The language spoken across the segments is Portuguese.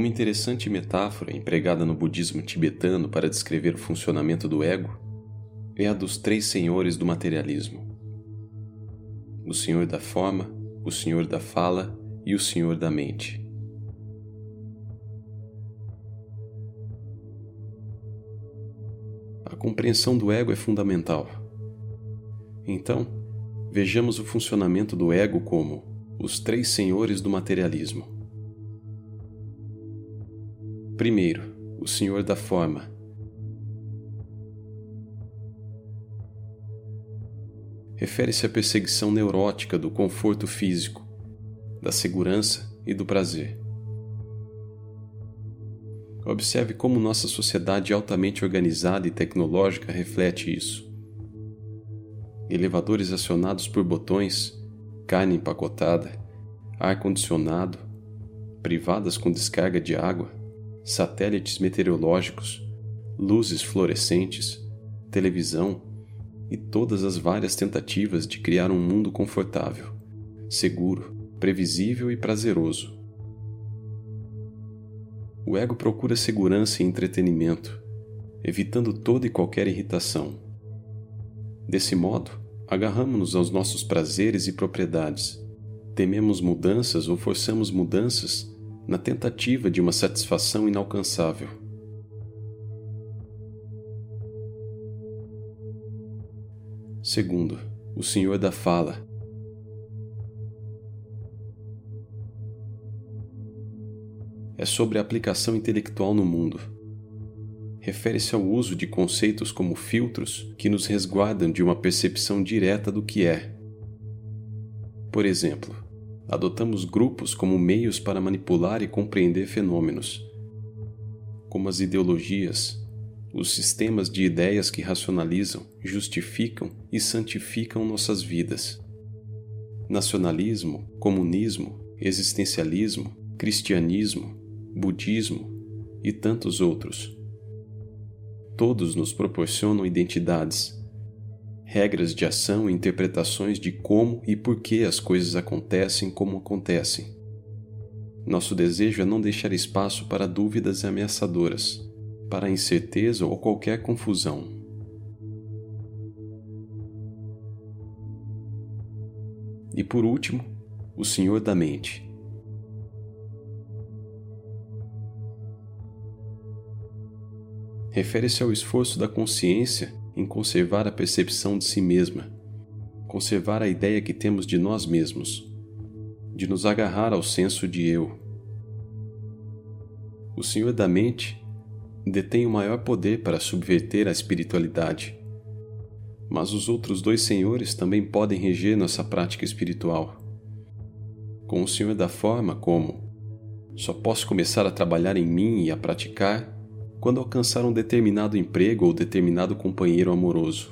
Uma interessante metáfora empregada no budismo tibetano para descrever o funcionamento do ego é a dos três senhores do materialismo: o senhor da forma, o senhor da fala e o senhor da mente. A compreensão do ego é fundamental. Então, vejamos o funcionamento do ego como os três senhores do materialismo. Primeiro, o Senhor da forma. Refere-se à perseguição neurótica do conforto físico, da segurança e do prazer. Observe como nossa sociedade altamente organizada e tecnológica reflete isso. Elevadores acionados por botões, carne empacotada, ar-condicionado, privadas com descarga de água, satélites meteorológicos, luzes fluorescentes, televisão e todas as várias tentativas de criar um mundo confortável, seguro, previsível e prazeroso. O ego procura segurança e entretenimento, evitando toda e qualquer irritação. Desse modo, agarramos-nos aos nossos prazeres e propriedades, tememos mudanças ou forçamos mudanças na tentativa de uma satisfação inalcançável. Segundo, o Senhor da Fala. É sobre a aplicação intelectual no mundo. Refere-se ao uso de conceitos como filtros que nos resguardam de uma percepção direta do que é. Por exemplo, adotamos grupos como meios para manipular e compreender fenômenos, como as ideologias, os sistemas de ideias que racionalizam, justificam e santificam nossas vidas. Nacionalismo, comunismo, existencialismo, cristianismo, budismo e tantos outros. Todos nos proporcionam identidades regras de ação e interpretações de como e por que as coisas acontecem como acontecem. Nosso desejo é não deixar espaço para dúvidas ameaçadoras, para incerteza ou qualquer confusão. E por último, o Senhor da Mente. Refere-se ao esforço da consciência em conservar a percepção de si mesma, conservar a ideia que temos de nós mesmos, de nos agarrar ao senso de eu. O Senhor da mente detém o maior poder para subverter a espiritualidade, mas os outros dois senhores também podem reger nossa prática espiritual. Com o Senhor da forma, como só posso começar a trabalhar em mim e a praticar quando alcançar um determinado emprego ou determinado companheiro amoroso.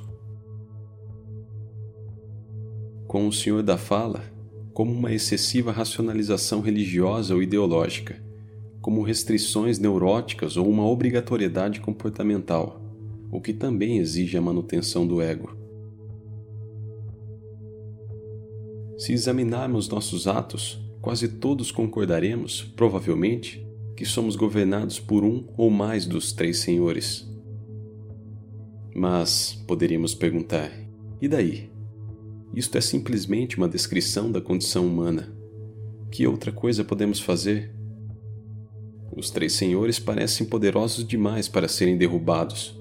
Com o Senhor da fala, como uma excessiva racionalização religiosa ou ideológica, como restrições neuróticas ou uma obrigatoriedade comportamental, o que também exige a manutenção do ego. Se examinarmos nossos atos, quase todos concordaremos, provavelmente, que somos governados por um ou mais dos três senhores. Mas poderíamos perguntar: e daí? Isto é simplesmente uma descrição da condição humana. Que outra coisa podemos fazer? Os três senhores parecem poderosos demais para serem derrubados.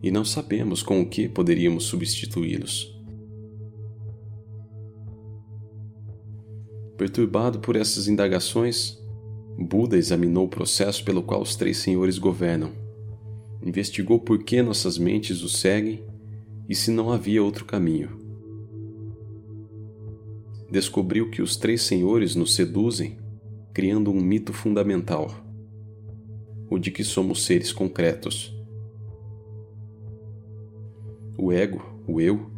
E não sabemos com o que poderíamos substituí-los. Perturbado por essas indagações, Buda examinou o processo pelo qual os três senhores governam, investigou por que nossas mentes os seguem e se não havia outro caminho. Descobriu que os três senhores nos seduzem, criando um mito fundamental: o de que somos seres concretos. O ego, o eu,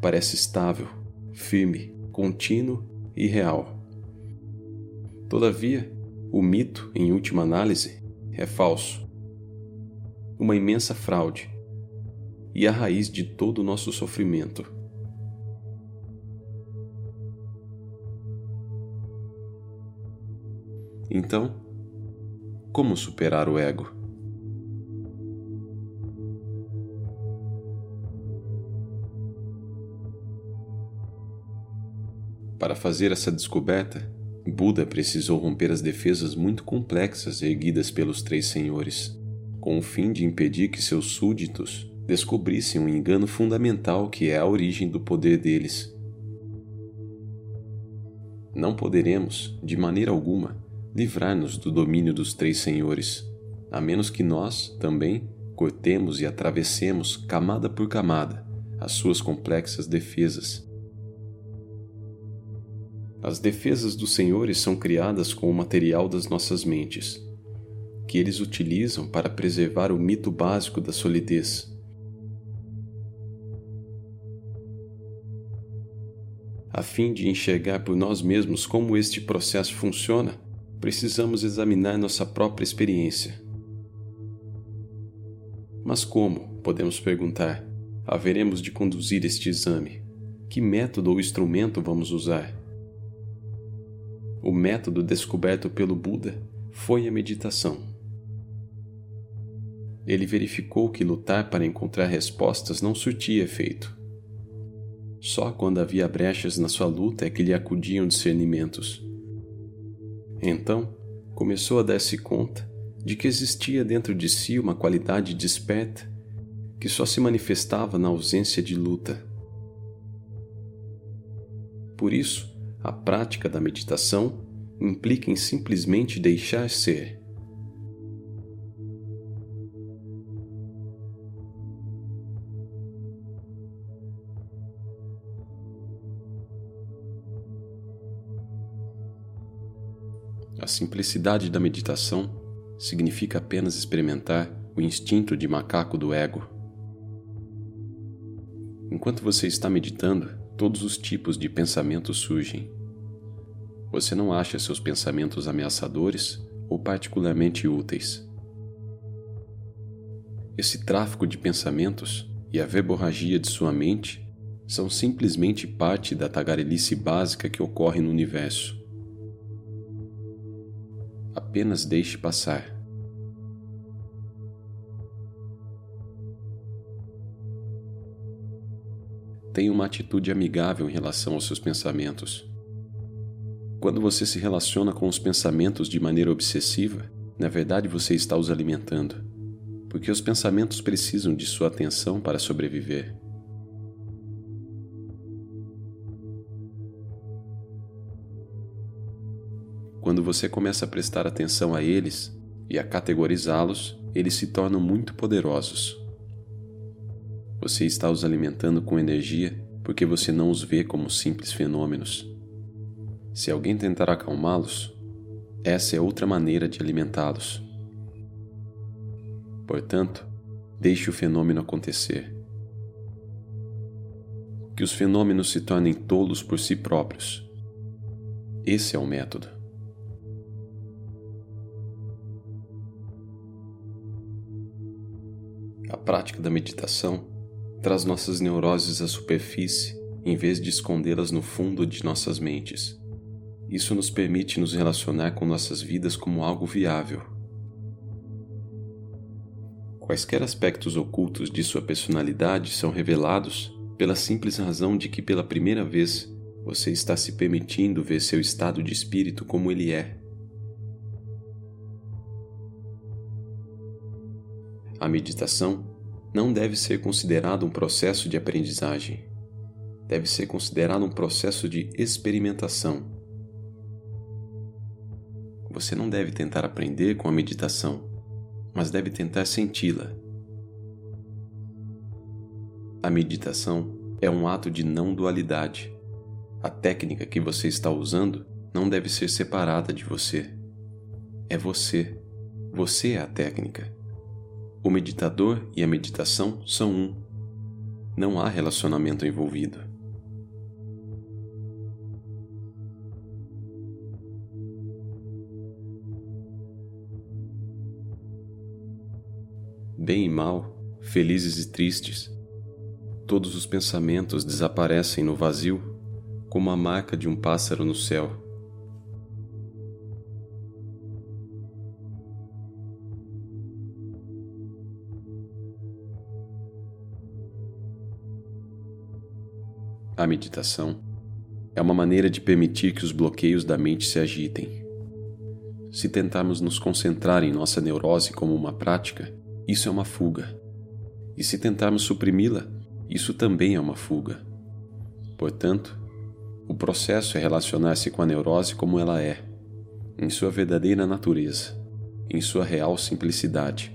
parece estável, firme, contínuo e real. Todavia, o mito, em última análise, é falso. Uma imensa fraude e a raiz de todo o nosso sofrimento. Então, Como superar o ego? Para fazer essa descoberta, Buda precisou romper as defesas muito complexas erguidas pelos três senhores, com o fim de impedir que seus súditos descobrissem um engano fundamental que é a origem do poder deles. Não poderemos, de maneira alguma, livrar-nos do domínio dos três senhores, a menos que nós, também, cortemos e atravessemos, camada por camada, as suas complexas defesas. As defesas dos senhores são criadas com o material das nossas mentes, que eles utilizam para preservar o mito básico da solidez A fim de enxergar por nós mesmos como este processo funciona, precisamos examinar nossa própria experiência. Mas como, podemos perguntar, haveremos de conduzir este exame? Que método ou instrumento vamos usar? O método descoberto pelo Buda foi a meditação. Ele verificou que lutar para encontrar respostas não surtia efeito só quando havia brechas na sua luta é que lhe acudiam discernimentos. Então, começou a dar-se conta de que existia dentro de si uma qualidade desperta que só se manifestava na ausência de luta. Por isso, a prática da meditação implica em simplesmente deixar ser A simplicidade da meditação significa apenas experimentar o instinto de macaco do ego. Enquanto você está meditando, todos os tipos de pensamentos surgem. Você não acha seus pensamentos ameaçadores ou particularmente úteis. Esse tráfico de pensamentos e a verborragia de sua mente são simplesmente parte da tagarelice básica que ocorre no universo apenas deixe passar. Tenha uma atitude amigável em relação aos seus pensamentos. Quando você se relaciona com os pensamentos de maneira obsessiva, na verdade você está os alimentando, porque os pensamentos precisam de sua atenção para sobreviver. Quando você começa a prestar atenção a eles e a categorizá-los, eles se tornam muito poderosos. Você está os alimentando com energia porque você não os vê como simples fenômenos. Se alguém tentar acalmá-los, essa é outra maneira de alimentá-los. Portanto, deixe o fenômeno acontecer. Que os fenômenos se tornem tolos por si próprios. Esse é o método. A prática da meditação traz nossas neuroses à superfície em vez de escondê-las no fundo de nossas mentes. Isso nos permite nos relacionar com nossas vidas como algo viável. Quaisquer aspectos ocultos de sua personalidade são revelados pela simples razão de que, pela primeira vez, você está se permitindo ver seu estado de espírito como ele é. A meditação não deve ser considerada um processo de aprendizagem. Deve ser considerado um processo de experimentação. Você não deve tentar aprender com a meditação, mas deve tentar senti-la. A meditação é um ato de não dualidade. A técnica que você está usando não deve ser separada de você. É você. Você é a técnica. O meditador e a meditação são um. Não há relacionamento envolvido. Bem e mal, felizes e tristes, todos os pensamentos desaparecem no vazio como a marca de um pássaro no céu. A meditação é uma maneira de permitir que os bloqueios da mente se agitem. Se tentarmos nos concentrar em nossa neurose como uma prática, isso é uma fuga. E se tentarmos suprimi-la, isso também é uma fuga. Portanto, o processo é relacionar-se com a neurose como ela é, em sua verdadeira natureza, em sua real simplicidade.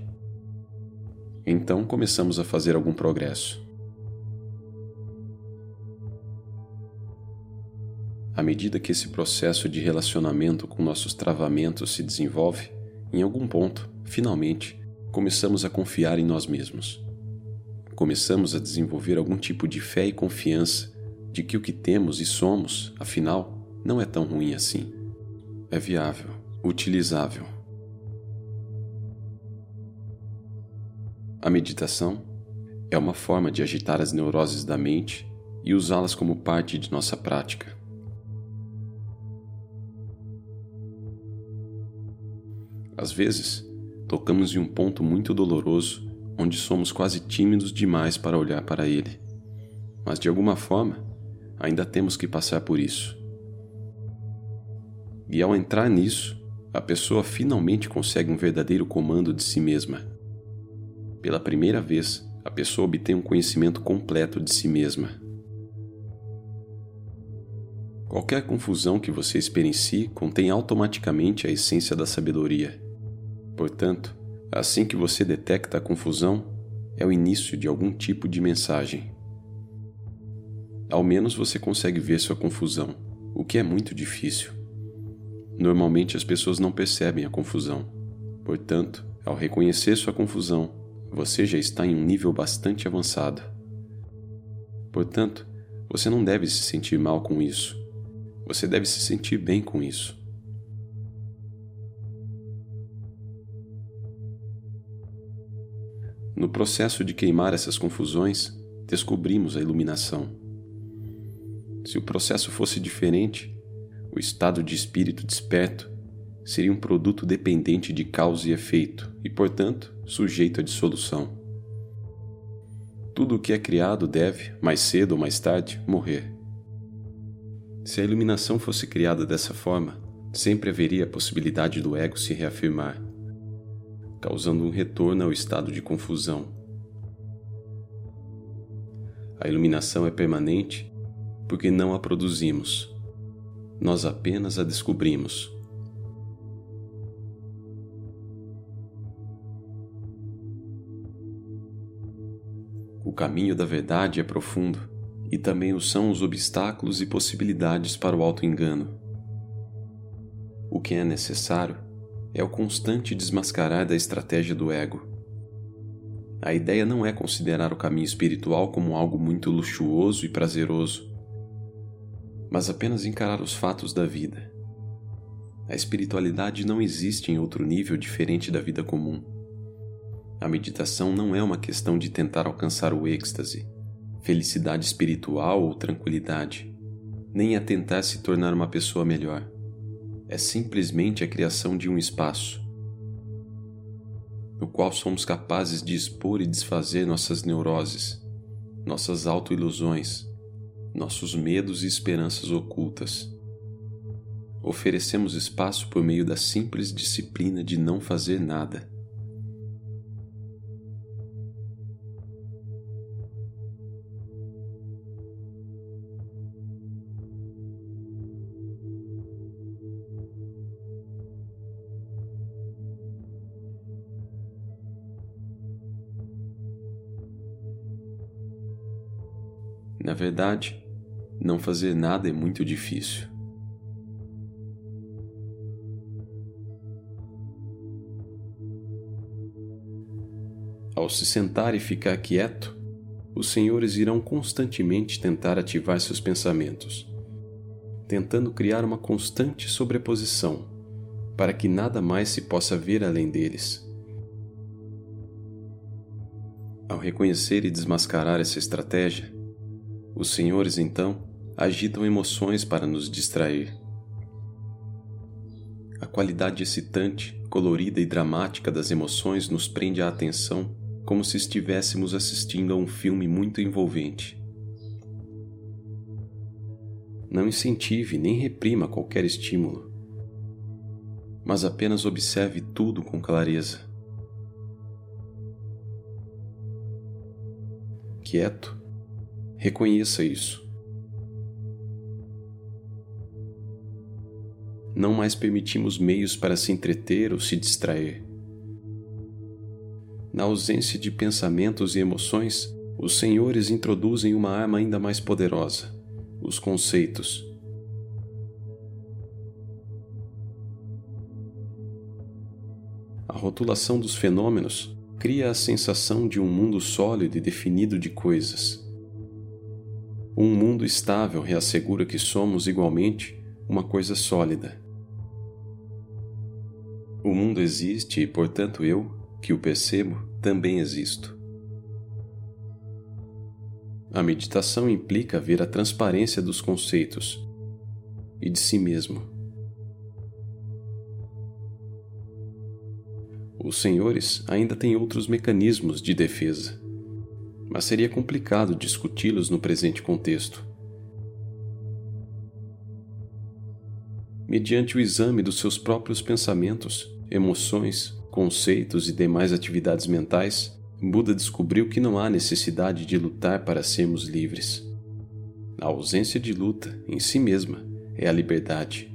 Então começamos a fazer algum progresso. À medida que esse processo de relacionamento com nossos travamentos se desenvolve, em algum ponto, finalmente, começamos a confiar em nós mesmos. Começamos a desenvolver algum tipo de fé e confiança de que o que temos e somos, afinal, não é tão ruim assim. É viável, utilizável. A meditação é uma forma de agitar as neuroses da mente e usá-las como parte de nossa prática. Às vezes, tocamos em um ponto muito doloroso onde somos quase tímidos demais para olhar para ele. Mas de alguma forma, ainda temos que passar por isso. E ao entrar nisso, a pessoa finalmente consegue um verdadeiro comando de si mesma. Pela primeira vez, a pessoa obtém um conhecimento completo de si mesma. Qualquer confusão que você experiencie contém automaticamente a essência da sabedoria. Portanto, assim que você detecta a confusão, é o início de algum tipo de mensagem. Ao menos você consegue ver sua confusão, o que é muito difícil. Normalmente as pessoas não percebem a confusão. Portanto, ao reconhecer sua confusão, você já está em um nível bastante avançado. Portanto, você não deve se sentir mal com isso. Você deve se sentir bem com isso. No processo de queimar essas confusões, descobrimos a iluminação. Se o processo fosse diferente, o estado de espírito desperto seria um produto dependente de causa e efeito e, portanto, sujeito à dissolução. Tudo o que é criado deve, mais cedo ou mais tarde, morrer. Se a iluminação fosse criada dessa forma, sempre haveria a possibilidade do ego se reafirmar, causando um retorno ao estado de confusão. A iluminação é permanente porque não a produzimos. Nós apenas a descobrimos. O caminho da verdade é profundo e também o são os obstáculos e possibilidades para o auto-engano. O que é necessário é o constante desmascarar da estratégia do ego. A ideia não é considerar o caminho espiritual como algo muito luxuoso e prazeroso mas apenas encarar os fatos da vida. A espiritualidade não existe em outro nível diferente da vida comum. A meditação não é uma questão de tentar alcançar o êxtase, felicidade espiritual ou tranquilidade, nem a tentar se tornar uma pessoa melhor. É simplesmente a criação de um espaço no qual somos capazes de expor e desfazer nossas neuroses, nossas autoilusões, nossos medos e esperanças ocultas. Oferecemos espaço por meio da simples disciplina de não fazer nada. Na verdade, não fazer nada é muito difícil. Ao se sentar e ficar quieto, os senhores irão constantemente tentar ativar seus pensamentos, tentando criar uma constante sobreposição para que nada mais se possa ver além deles. Ao reconhecer e desmascarar essa estratégia, os senhores então agitam emoções para nos distrair. A qualidade excitante, colorida e dramática das emoções nos prende a atenção como se estivéssemos assistindo a um filme muito envolvente. não incentive nem reprima qualquer estímulo, mas apenas observe tudo com clareza. Quieto, reconheça isso. Não mais permitimos meios para se entreter ou se distrair. Na ausência de pensamentos e emoções, os senhores introduzem uma arma ainda mais poderosa: os conceitos. A rotulação dos fenômenos cria a sensação de um mundo sólido e definido de coisas. Um mundo estável reassegura que somos igualmente uma coisa sólida. O mundo existe e, portanto, eu, que o percebo, também existo. A meditação implica ver a transparência dos conceitos e de si mesmo. Os senhores ainda têm outros mecanismos de defesa, mas seria complicado discuti-los no presente contexto. Mediante o exame dos seus próprios pensamentos, emoções, conceitos e demais atividades mentais, Buda descobriu que não há necessidade de lutar para sermos livres. A ausência de luta, em si mesma, é a liberdade.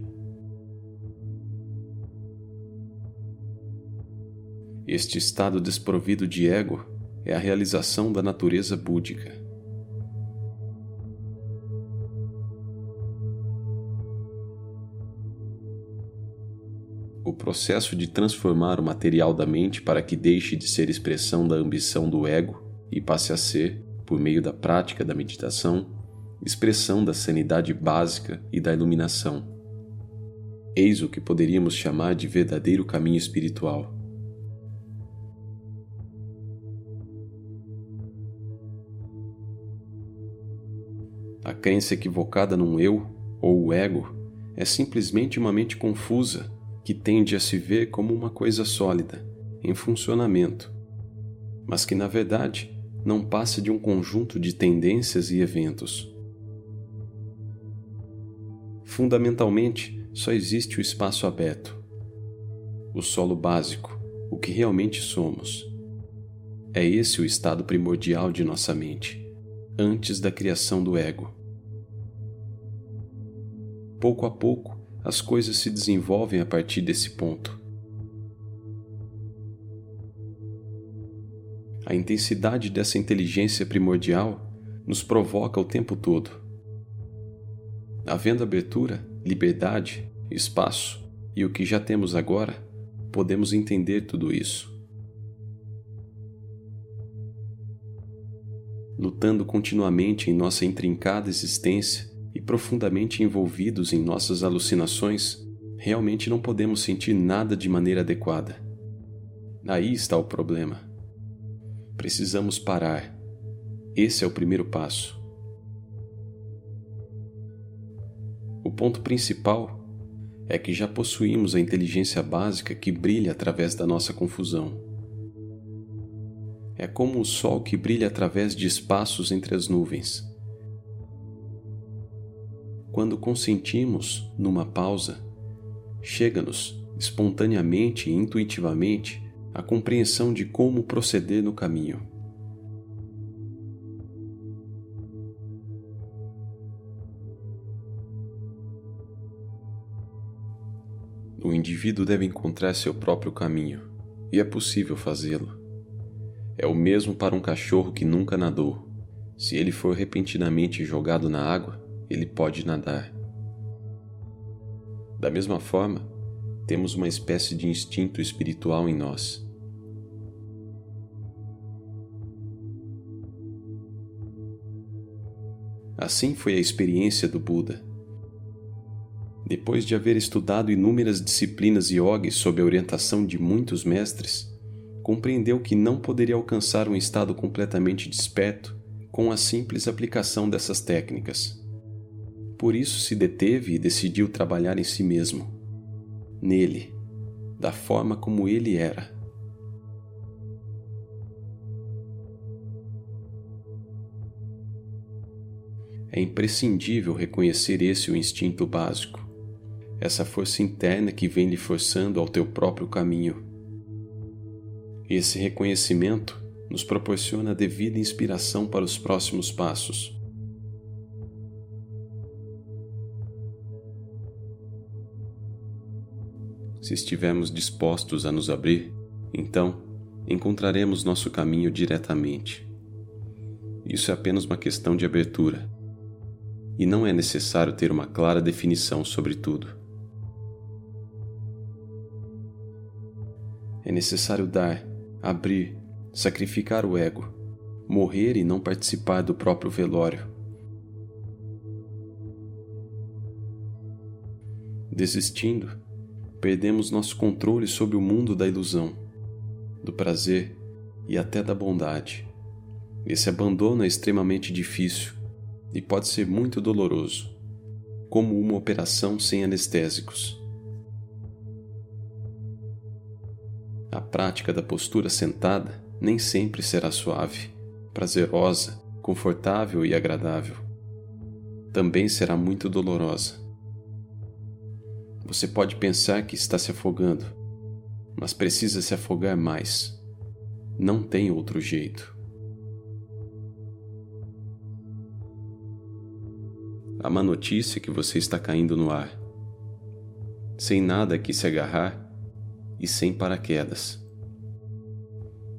Este estado desprovido de ego é a realização da natureza búdica. o processo de transformar o material da mente para que deixe de ser expressão da ambição do ego e passe a ser, por meio da prática da meditação, expressão da sanidade básica e da iluminação. Eis o que poderíamos chamar de verdadeiro caminho espiritual. A crença equivocada num eu ou o ego é simplesmente uma mente confusa que tende a se ver como uma coisa sólida, em funcionamento, mas que na verdade não passa de um conjunto de tendências e eventos. Fundamentalmente, só existe o espaço aberto, o solo básico, o que realmente somos. É esse o estado primordial de nossa mente, antes da criação do ego. Pouco a pouco, as coisas se desenvolvem a partir desse ponto. A intensidade dessa inteligência primordial nos provoca o tempo todo. Havendo abertura, liberdade, espaço e o que já temos agora, podemos entender tudo isso. Lutando continuamente em nossa intrincada existência, e profundamente envolvidos em nossas alucinações, realmente não podemos sentir nada de maneira adequada. Aí está o problema. Precisamos parar. Esse é o primeiro passo. O ponto principal é que já possuímos a inteligência básica que brilha através da nossa confusão. É como o sol que brilha através de espaços entre as nuvens quando consentimos numa pausa, chega-nos, espontaneamente e intuitivamente, a compreensão de como proceder no caminho. O indivíduo deve encontrar seu próprio caminho, e é possível fazê-lo. É o mesmo para um cachorro que nunca nadou. Se ele for repentinamente jogado na água, ele pode nadar. Da mesma forma, temos uma espécie de instinto espiritual em nós. Assim foi a experiência do Buda. Depois de haver estudado inúmeras disciplinas yoga sob a orientação de muitos mestres, compreendeu que não poderia alcançar um estado completamente desperto com a simples aplicação dessas técnicas. Por isso se deteve e decidiu trabalhar em si mesmo, nele, da forma como ele era. é imprescindível reconhecer esse o instinto básico, essa força interna que vem lhe forçando ao teu próprio caminho. Esse reconhecimento nos proporciona a devida inspiração para os próximos passos. Se estivermos dispostos a nos abrir, então encontraremos nosso caminho diretamente. Isso é apenas uma questão de abertura, e não é necessário ter uma clara definição sobre tudo. É necessário dar, abrir, sacrificar o ego, morrer e não participar do próprio velório. Desistindo, perdemos nosso controle sobre o mundo da ilusão, do prazer e até da bondade. Esse abandono é extremamente difícil e pode ser muito doloroso, como uma operação sem anestésicos. A prática da postura sentada nem sempre será suave, prazerosa, confortável e agradável. Também será muito dolorosa. Você pode pensar que está se afogando, mas precisa se afogar mais. Não tem outro jeito. A má notícia é que você está caindo no ar, sem nada a que se agarrar e sem paraquedas.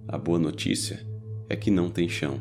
A boa notícia é que não tem chão.